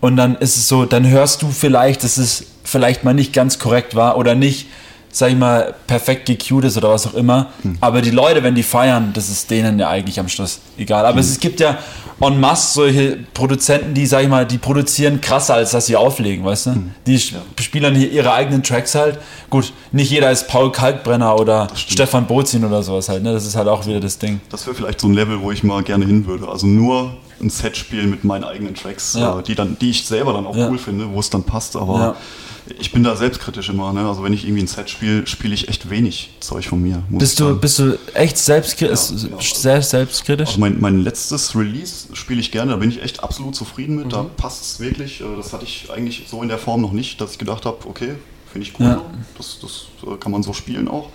und dann ist es so, dann hörst du vielleicht, dass es vielleicht mal nicht ganz korrekt war oder nicht, sag ich mal, perfekt gecued ist oder was auch immer. Hm. Aber die Leute, wenn die feiern, das ist denen ja eigentlich am Schluss egal. Aber hm. es gibt ja en masse solche Produzenten, die, sag ich mal, die produzieren krasser, als dass sie auflegen, weißt du? Hm. Die spielen dann hier ihre eigenen Tracks halt. Gut, nicht jeder ist Paul Kalkbrenner oder Stefan Bozin oder sowas halt, ne? Das ist halt auch wieder das Ding. Das wäre vielleicht so ein Level, wo ich mal gerne hin würde. Also nur ein Set spielen mit meinen eigenen Tracks, ja. äh, die, dann, die ich selber dann auch ja. cool finde, wo es dann passt, aber Ich bin da selbstkritisch immer, ne? Also wenn ich irgendwie ein Set spiele, spiele ich echt wenig Zeug von mir. Bist du, bist du echt selbstkritisch? Ja, ja. Sehr selbstkritisch? Also mein, mein letztes Release spiele ich gerne, da bin ich echt absolut zufrieden mit. Mhm. Da passt es wirklich. Äh, das hatte ich eigentlich so in der Form noch nicht, dass ich gedacht habe, okay, finde ich cool. Ja. Das, das äh, kann man so spielen auch.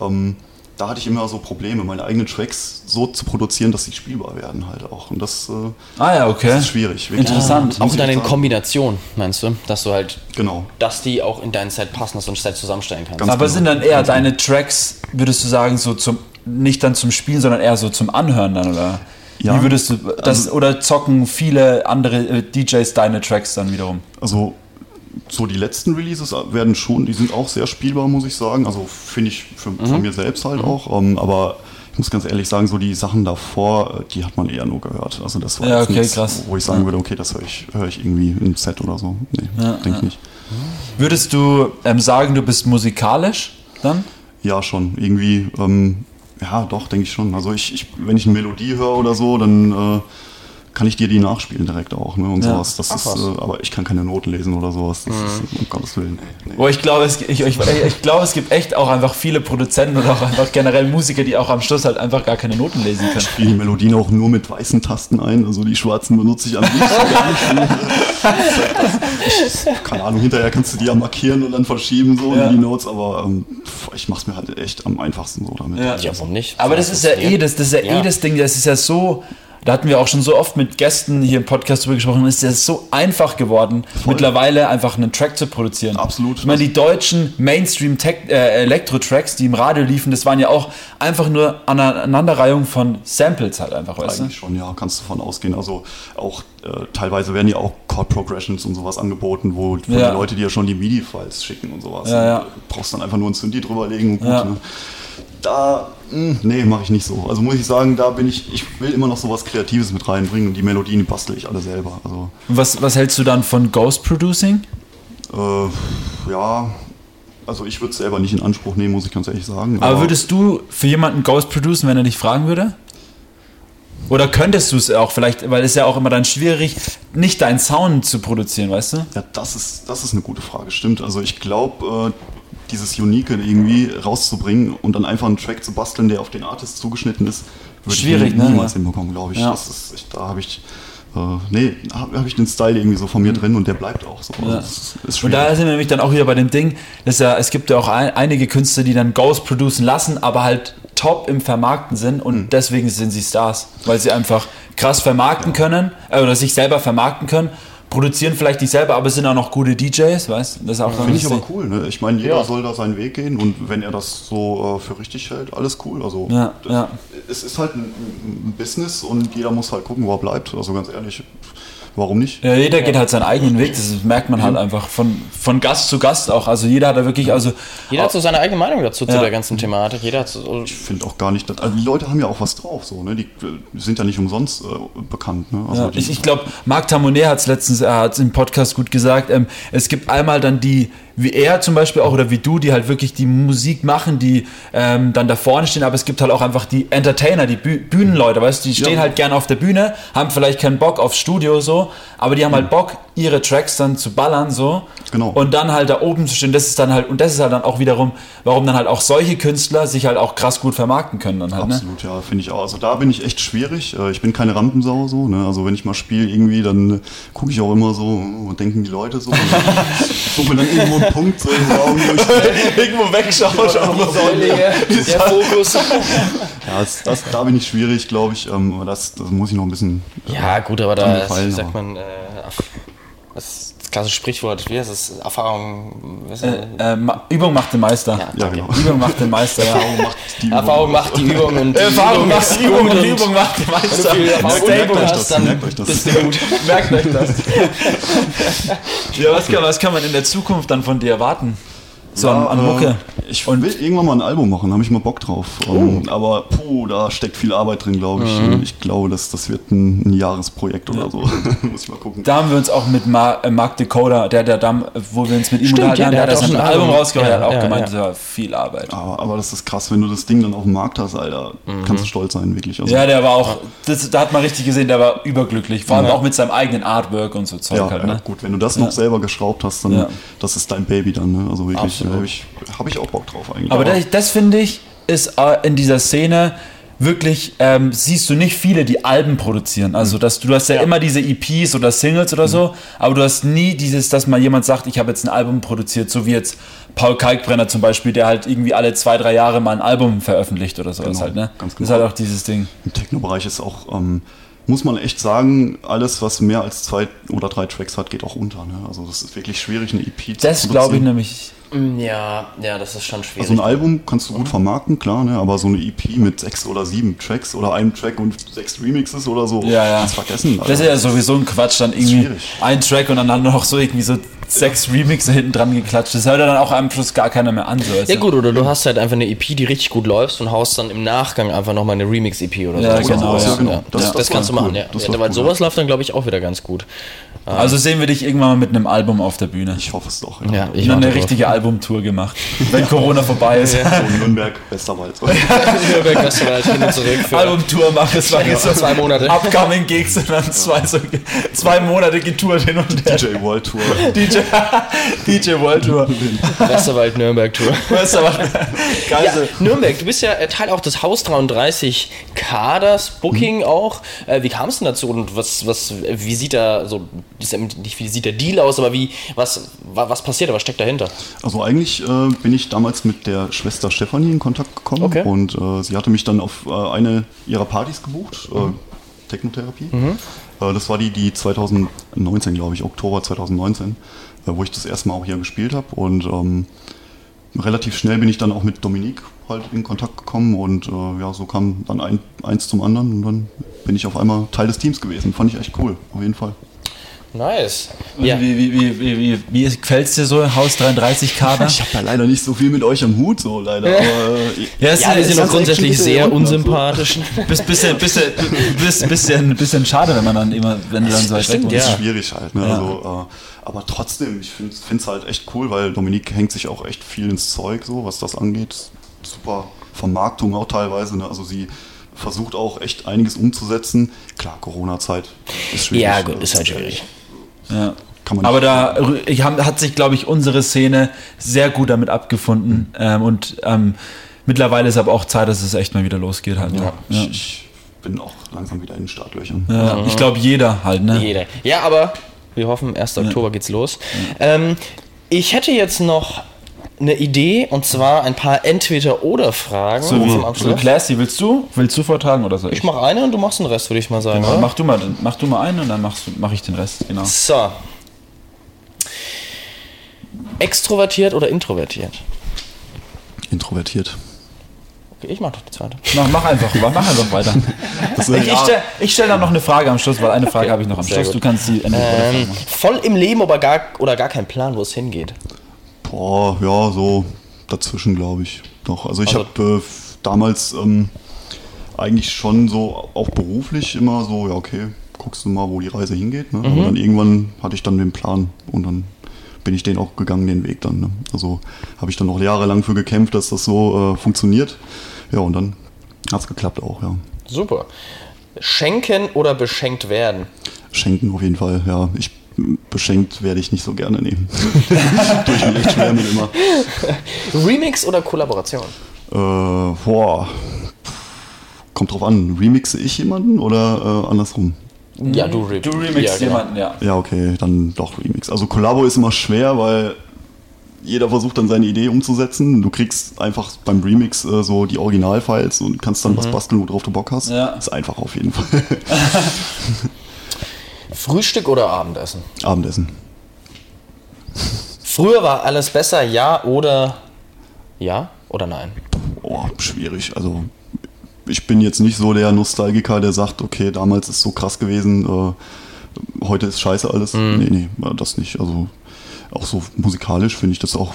Ähm, da hatte ich immer so Probleme, meine eigenen Tracks so zu produzieren, dass sie spielbar werden halt auch. Und das, äh, ah, ja, okay. das ist schwierig. Wirklich. Interessant. auch dann in Kombination, meinst du? Dass du halt, genau. dass die auch in dein Set passen, dass du ein Set zusammenstellen kannst. Ganz Aber genau. sind dann eher Ganz deine genau. Tracks, würdest du sagen, so zum, nicht dann zum Spielen, sondern eher so zum Anhören dann, oder? Ja, Wie würdest du das, also, oder zocken viele andere äh, DJs deine Tracks dann wiederum? Also so die letzten Releases werden schon, die sind auch sehr spielbar, muss ich sagen. Also finde ich für, mhm. von mir selbst halt mhm. auch. Ähm, aber ich muss ganz ehrlich sagen, so die Sachen davor, die hat man eher nur gehört. Also das war ja, okay, nichts, krass. wo ich sagen ja. würde, okay, das höre ich, hör ich irgendwie im Set oder so. Nee, ja, denke ich nicht. Würdest du ähm, sagen, du bist musikalisch dann? Ja, schon. Irgendwie, ähm, ja, doch, denke ich schon. Also ich, ich, wenn ich eine Melodie höre oder so, dann äh, kann ich dir die nachspielen direkt auch ne, und ja. sowas. Das Ach, ist, äh, aber ich kann keine Noten lesen oder sowas. Das mhm. ist, um Gottes Willen. Nee, nee. Oh, ich glaube, es, ich, ich, ich glaube, es gibt echt auch einfach viele Produzenten oder auch einfach generell Musiker, die auch am Schluss halt einfach gar keine Noten lesen können. Ich spiele die Melodien auch nur mit weißen Tasten ein, also die schwarzen benutze ich am liebsten gar nicht. ich, *laughs* keine Ahnung, hinterher kannst du die ja markieren und dann verschieben so ja. die Notes, aber ähm, ich mache es mir halt echt am einfachsten so damit. Ja, ja warum nicht? Aber das ist ja eh das, das ist ja, ja eh das Ding, das ist ja so da hatten wir auch schon so oft mit Gästen hier im Podcast drüber gesprochen, ist es so einfach geworden, Voll. mittlerweile einfach einen Track zu produzieren. Absolut. Ich meine, die deutschen Mainstream-Elektro-Tracks, äh, die im Radio liefen, das waren ja auch einfach nur Aneinanderreihung von Samples halt einfach, weißt Eigentlich du? schon, ja, kannst du davon ausgehen. Also auch äh, teilweise werden ja auch Chord Progressions und sowas angeboten, wo, wo ja. die Leute dir ja schon die MIDI-Files schicken und sowas. Ja, ja. Du brauchst dann einfach nur ein Synthi drüberlegen und gut. Ja. Ne? Da, mh, hm, nee, mache ich nicht so. Also muss ich sagen, da bin ich, ich will immer noch so was Kreatives mit reinbringen und die Melodien bastel ich alle selber. Also, was, was hältst du dann von Ghost Producing? Äh, ja, also ich würde es selber nicht in Anspruch nehmen, muss ich ganz ehrlich sagen. Aber, aber würdest du für jemanden Ghost producen, wenn er dich fragen würde? Oder könntest du es auch vielleicht, weil es ja auch immer dann schwierig, nicht deinen Sound zu produzieren, weißt du? Ja, das ist, das ist eine gute Frage, stimmt. Also ich glaube, äh, dieses Unique irgendwie rauszubringen und dann einfach einen Track zu basteln, der auf den Artist zugeschnitten ist, würde Schwierig, ich ne? niemals ne? hinbekommen, glaube ich. Ja. Ist, ich. Da habe ich äh, nee, habe hab ich den Style irgendwie so von mir drin und der bleibt auch so. Also ja. ist und da sind wir nämlich dann auch wieder bei dem Ding, dass ja, es gibt ja auch ein, einige Künstler, die dann Ghost producen lassen, aber halt top im Vermarkten sind und mhm. deswegen sind sie Stars, weil sie einfach krass vermarkten ja. können äh, oder sich selber vermarkten können produzieren vielleicht nicht selber, aber sind auch noch gute DJs, weißt Das ist auch ja, Finde ich aber cool, ne? Ich meine, jeder ja. soll da seinen Weg gehen und wenn er das so äh, für richtig hält, alles cool. Also ja, ja. es ist halt ein, ein, Business und jeder muss halt gucken, wo er bleibt. Also ganz ehrlich, warum nicht? Ja, jeder geht halt seinen eigenen Weg, das merkt man halt einfach von, von Gast zu Gast auch. Also jeder hat da wirklich, also. Jeder hat so seine eigene Meinung dazu, ja. zu der ganzen Thematik. Jeder hat so ich finde auch gar nicht, dass, also die Leute haben ja auch was drauf, so, ne? Die, sind ja nicht umsonst äh, bekannt. Ne? Also ja, ich ich glaube, Marc Tamonet hat es letztens, er hat im Podcast gut gesagt, ähm, es gibt einmal dann die wie er zum Beispiel auch oder wie du, die halt wirklich die Musik machen, die ähm, dann da vorne stehen, aber es gibt halt auch einfach die Entertainer, die Büh Bühnenleute, weißt du, die stehen ja. halt gerne auf der Bühne, haben vielleicht keinen Bock aufs Studio so, aber die haben halt Bock, ihre Tracks dann zu ballern so genau. und dann halt da oben zu stehen, das ist dann halt, und das ist halt dann auch wiederum, warum dann halt auch solche Künstler sich halt auch krass gut vermarkten können dann halt. Ne? Absolut, ne? ja, finde ich auch. Also da bin ich echt schwierig, äh, ich bin keine Rampensau so, ne? also wenn ich mal spiele irgendwie, dann gucke ich auch immer so, was denken die Leute so, *laughs* suche dann irgendwo Punkt so im Raum, wo ich *laughs* irgendwo wegschaue. Säule, *laughs* der Fokus. ja, das, das, da bin ich schwierig, glaube ich. Ähm, das, das muss ich noch ein bisschen. Ja, gut, aber da ist, sagt man, äh, das klassische Sprichwort, wie heißt das? Erfahrung. Äh, äh, Übung macht den Meister. Ja, ja genau. Übung macht den Meister. Ja. *laughs* Erfahrung macht die Übung. Erfahrung macht die Übung und die Erfahrung Übung macht die Übung und die Übung macht den Meister. Wenn du viel Erfahrung hast, dann merkt euch das. bist du gut. Merkt euch das. *laughs* ja, was kann, was kann man in der Zukunft dann von dir erwarten? So an, an Mucke. Äh, ich will irgendwann mal ein Album machen, habe ich mal Bock drauf. Um, oh. Aber puh, da steckt viel Arbeit drin, glaube ich. Mhm. Ich glaube, das, das wird ein, ein Jahresprojekt oder so. *laughs* Muss ich mal gucken. Da haben wir uns auch mit Mar äh, Mark Decoder, der, der, der, wo wir uns mit ihm unterhalten haben, der, der hat auch ein Album rausgebracht, ja, hat auch ja, gemeint, ja. das war viel Arbeit. Aber, aber das ist krass, wenn du das Ding dann auf dem Markt hast, Alter, mhm. kannst du stolz sein, wirklich. Also, ja, der war auch, das, da hat man richtig gesehen, der war überglücklich. Vor allem auch mit seinem eigenen Artwork und so Zeug halt. Ne? gut, wenn du das noch selber geschraubt hast, dann das ist dein Baby dann. Ne? Also wirklich, habe ich, hab ich auch Bock drauf eigentlich. Aber, das, das finde ich, ist äh, in dieser Szene wirklich, ähm, siehst du nicht viele, die Alben produzieren. Also dass du, du hast ja, ja, immer diese EPs oder Singles oder mhm. so, aber du hast nie dieses, dass mal jemand sagt, ich habe jetzt ein Album produziert, so wie jetzt Paul Kalkbrenner zum Beispiel, der halt irgendwie alle zwei, drei Jahre mal ein Album veröffentlicht oder sowas genau, halt, ne? Ganz genau. Das ist halt auch dieses Ding. Im Techno-Bereich ist auch, ähm, muss man echt sagen, alles, was mehr als zwei oder drei Tracks hat, geht auch unter. Ne? Also das ist wirklich schwierig, eine EP zu Das glaube ich nämlich Mm, ja, ja, das ist schon schwierig. Also ein Album kannst du gut vermarkten, klar, ne? aber so eine EP mit sechs oder sieben Tracks oder einem Track und sechs Remixes oder so, ja, ja. kannst vergessen. Also. Das ist ja sowieso ein Quatsch, dann irgendwie ein Track und dann noch so irgendwie so sechs Remixe hinten dran geklatscht. Das hört dann auch am Schluss gar keiner mehr an. So, ja gut, oder du hast halt einfach eine EP, die richtig gut läuft und haust dann im Nachgang einfach nochmal eine Remix-EP oder ja, so. Genau, ja, genau. Das, das, das kannst du machen, ja. ja weil sowas läuft dann, glaube ich, auch wieder ganz gut. Also sehen wir dich irgendwann mal mit einem Album auf der Bühne. Ich hoffe es doch. Ja, ja ich habe eine richtige Albumtour gemacht, *laughs* wenn Corona vorbei ist. Ja. So Nürnberg, Westerwald. Nürnberg, *laughs* Westerwald, hin und zurück. Albumtour machen, es war jetzt so zwei Monate. Upcoming Gigs und dann zwei, so, zwei Monate getourt hin und *laughs* her. DJ World Tour. DJ, *laughs* DJ World Tour. Westerwald, Nürnberg Tour. Westerwald. *laughs* Geil. Ja, Nürnberg, du bist ja Teil auch des Haus 33 Kaders, Booking mhm. auch. Äh, wie kam es denn dazu und was, was, wie sieht da so nicht wie sieht der Deal aus, aber wie, was, was passiert, was steckt dahinter? Also eigentlich äh, bin ich damals mit der Schwester Stefanie in Kontakt gekommen okay. und äh, sie hatte mich dann auf äh, eine ihrer Partys gebucht, äh, mhm. Technotherapie. Mhm. Äh, das war die, die 2019, glaube ich, Oktober 2019, äh, wo ich das erste Mal auch hier gespielt habe und ähm, relativ schnell bin ich dann auch mit Dominique halt in Kontakt gekommen und äh, ja, so kam dann ein, eins zum anderen und dann bin ich auf einmal Teil des Teams gewesen. Fand ich echt cool, auf jeden Fall. Nice. Ja. Wie, wie, wie, wie, wie, wie gefällt es dir so, Haus 33 Kader? *laughs* Ich habe ja leider nicht so viel mit euch am Hut, so leider. Aber, äh, ja, ja wir sind auch grundsätzlich sehr unsympathisch. *laughs* Bist bisschen, bisschen, bisschen, bisschen, bisschen schade, wenn man dann immer, wenn du dann so weit weg ja. ist schwierig halt. Ne? Ja. Also, äh, aber trotzdem, ich finde es halt echt cool, weil Dominik hängt sich auch echt viel ins Zeug, so was das angeht. Super Vermarktung auch teilweise. Ne? Also sie versucht auch echt einiges umzusetzen. Klar, Corona-Zeit ist schwierig. Ja, gut, ist halt schwierig. Ja. Aber da hat sich, glaube ich, unsere Szene sehr gut damit abgefunden. Mhm. Ähm, und ähm, mittlerweile ist aber auch Zeit, dass es echt mal wieder losgeht. Halt. Ja, ja. Ich, ich, bin auch langsam wieder in den Startlöchern. Ja, ich glaube, jeder halt. Ne? Jeder. Ja, aber wir hoffen, 1. Oktober geht's los. Ähm, ich hätte jetzt noch eine Idee und zwar ein paar Entweder-Oder-Fragen. So, wie, so classy. Willst du? Willst du vortragen oder so? Ich, ich mache eine und du machst den Rest, würde ich mal sagen. Genau. Mach, du mal, mach du mal einen und dann machst mache ich den Rest. Genau. So. Extrovertiert oder introvertiert? Introvertiert. Okay, ich mach doch die zweite. Mach, mach einfach, mach einfach weiter. *laughs* ich ich stelle stell dann noch eine Frage am Schluss, weil eine Frage okay. habe ich noch am Schluss. Gut. Du kannst die ähm, Voll im Leben aber gar, oder gar kein Plan, wo es hingeht. Boah, ja, so dazwischen, glaube ich. Doch, also ich also, habe äh, damals ähm, eigentlich schon so, auch beruflich immer so, ja, okay, guckst du mal, wo die Reise hingeht. Ne? Mhm. Aber dann irgendwann hatte ich dann den Plan und dann bin ich den auch gegangen, den Weg dann. Ne? Also habe ich dann noch jahrelang für gekämpft, dass das so äh, funktioniert. Ja, und dann hat es geklappt auch, ja. Super. Schenken oder beschenkt werden? Schenken auf jeden Fall, ja. Ich beschenkt werde ich nicht so gerne nehmen. *laughs* Durch mich echt schwer mit immer. Remix oder Kollaboration? Äh, boah. Kommt drauf an. Remixe ich jemanden oder äh, andersrum? Ja, du, re du remixst ja, genau. jemanden, ja. Ja, okay, dann doch Remix. Also Kollabo ist immer schwer, weil jeder versucht dann seine Idee umzusetzen. Du kriegst einfach beim Remix äh, so die Originalfiles und kannst dann mhm. was basteln, worauf du Bock hast. Ja. Ist einfach auf jeden Fall. *laughs* *laughs* Frühstück oder Abendessen? Abendessen. Früher war alles besser, ja oder ja oder nein? Oh, schwierig. Also ich bin jetzt nicht so der Nostalgiker, der sagt, okay, damals ist so krass gewesen, äh, heute ist scheiße alles. Mhm. Nee, nee, das nicht. Also auch so musikalisch finde ich das auch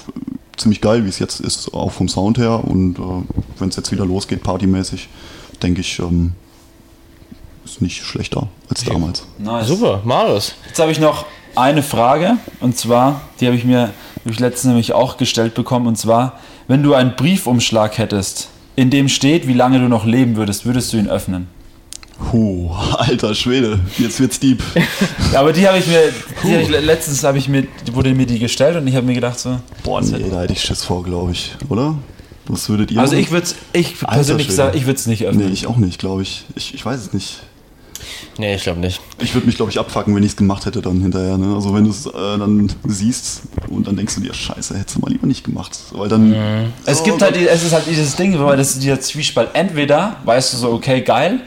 ziemlich geil, wie es jetzt ist, auch vom Sound her. Und äh, wenn es jetzt wieder losgeht, partymäßig, denke ich, ähm, ist nicht schlechter als damals. Nice. Super, Marius. Jetzt habe ich noch eine Frage und zwar, die habe ich mir durch letztens nämlich auch gestellt bekommen und zwar, wenn du einen Briefumschlag hättest, in dem steht, wie lange du noch leben würdest, würdest du ihn öffnen? Puh, alter Schwede, jetzt wird's deep. ja, aber die habe ich mir, die hab ich, letztens habe ich mir, wurde mir die gestellt und ich habe mir gedacht so. Boah, nee, da hätte ich Schiss vor, glaube ich, oder? Was würdet ihr? Also ich würde ich persönlich sagen, ich würde es nicht öffnen. Nee, ich auch nicht, glaube ich. ich. Ich weiß es nicht. Nee, ich glaube nicht. Ich würde mich, glaube ich, abfacken, wenn ich es gemacht hätte dann hinterher. Ne? Also wenn du es äh, dann siehst und dann denkst du dir, scheiße, hättest du mal lieber nicht gemacht. Weil dann. Mhm. Es oh, gibt halt, es ist halt dieses Ding, weil das ist dieser Zwiespalt. Entweder weißt du so, okay, geil,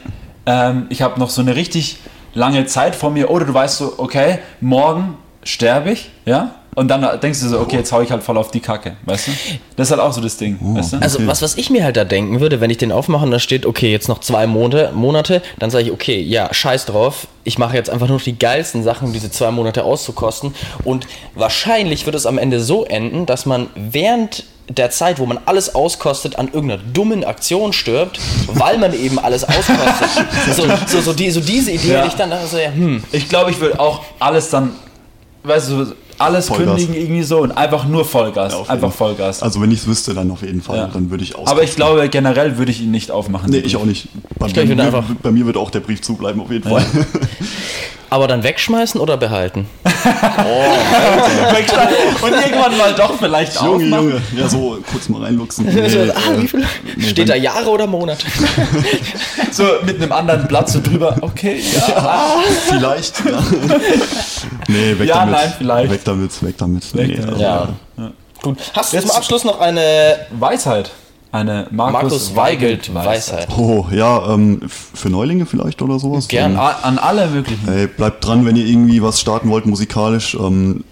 ähm, ich habe noch so eine richtig lange Zeit vor mir, oder du weißt so, okay, morgen sterbe ich, ja, und dann denkst du so, okay, jetzt hau ich halt voll auf die Kacke, weißt du? Das ist halt auch so das Ding, oh, weißt du? Also was, was ich mir halt da denken würde, wenn ich den aufmache und da steht, okay, jetzt noch zwei Monate, Monate dann sage ich, okay, ja, scheiß drauf, ich mache jetzt einfach nur die geilsten Sachen, um diese zwei Monate auszukosten. Und wahrscheinlich wird es am Ende so enden, dass man während der Zeit, wo man alles auskostet, an irgendeiner dummen Aktion stirbt, weil man eben alles auskostet. *laughs* so, so, so, die, so diese Idee ja. ich dann, also, ja, hm. Ich glaube, ich würde auch alles dann, weißt du, alles Vollgas. kündigen irgendwie so und einfach nur Vollgas. Ja, einfach Vollgas. Also wenn ich es wüsste, dann auf jeden Fall. Ja. Dann würde ich auch. Aber ich glaube, generell würde ich ihn nicht aufmachen. Nee, ich auch nicht. Bei, ich glaub, ich einfach bei mir wird auch der Brief zubleiben, auf jeden Fall. *laughs* Aber dann wegschmeißen oder behalten? oh, Und irgendwann mal doch vielleicht Junge, aufmachen. Junge, ja so kurz mal reinluchsen. *laughs* Nee, ah, wie viel? Nee, Steht da Jahre oder Monate? *laughs* so mit einem anderen Blatt so drüber. Okay, ja. ja vielleicht. Ja. *laughs* Nee, weg ja, damit. nein, vielleicht. Weg damit, weg damit. Weg nee, also, ja. ja. Gut. Hast du zum Abschluss noch eine Weisheit? Eine Markus, Markus Weigelt Weisheit. Oh, ja, ähm, für Neulinge vielleicht oder sowas? Gern, ähm, an alle möglichen. Ey, bleibt dran, wenn ihr irgendwie was starten wollt musikalisch. Ähm,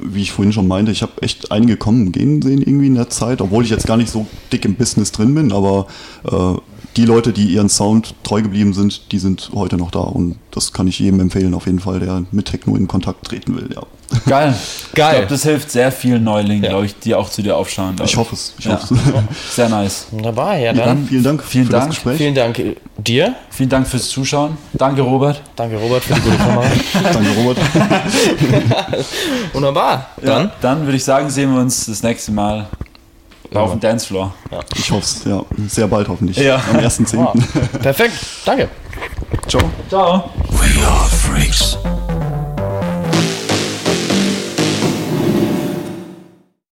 wie ich vorhin schon meinte, ich habe echt einige kommen gehen sehen irgendwie in der Zeit, obwohl ich jetzt gar nicht so dick im Business drin bin, aber äh, die Leute, die ihren Sound treu geblieben sind, die sind heute noch da und das kann ich jedem empfehlen, auf jeden Fall, der mit Techno in Kontakt treten will, ja. Geil. Geil. Ich glaube, das hilft sehr vielen Neulingen, ja. glaube ich, die auch zu dir aufschauen. Ich, ich hoffe es. Ich ja. *laughs* Sehr nice. Wunderbar, ja dann. dann vielen Dank vielen für Dank. das Gespräch. Vielen Dank dir. Vielen Dank fürs Zuschauen. Danke, Robert. Danke, Robert, für die gute Kamera. *laughs* Danke, Robert. *laughs* Wunderbar. Dann? Ja, dann würde ich sagen, sehen wir uns das nächste Mal auf dem Dancefloor. Ja. Ich hoffe es, ja. Sehr bald hoffentlich. Ja. Am 1.10. Perfekt. Danke. Ciao. Ciao. We are freaks.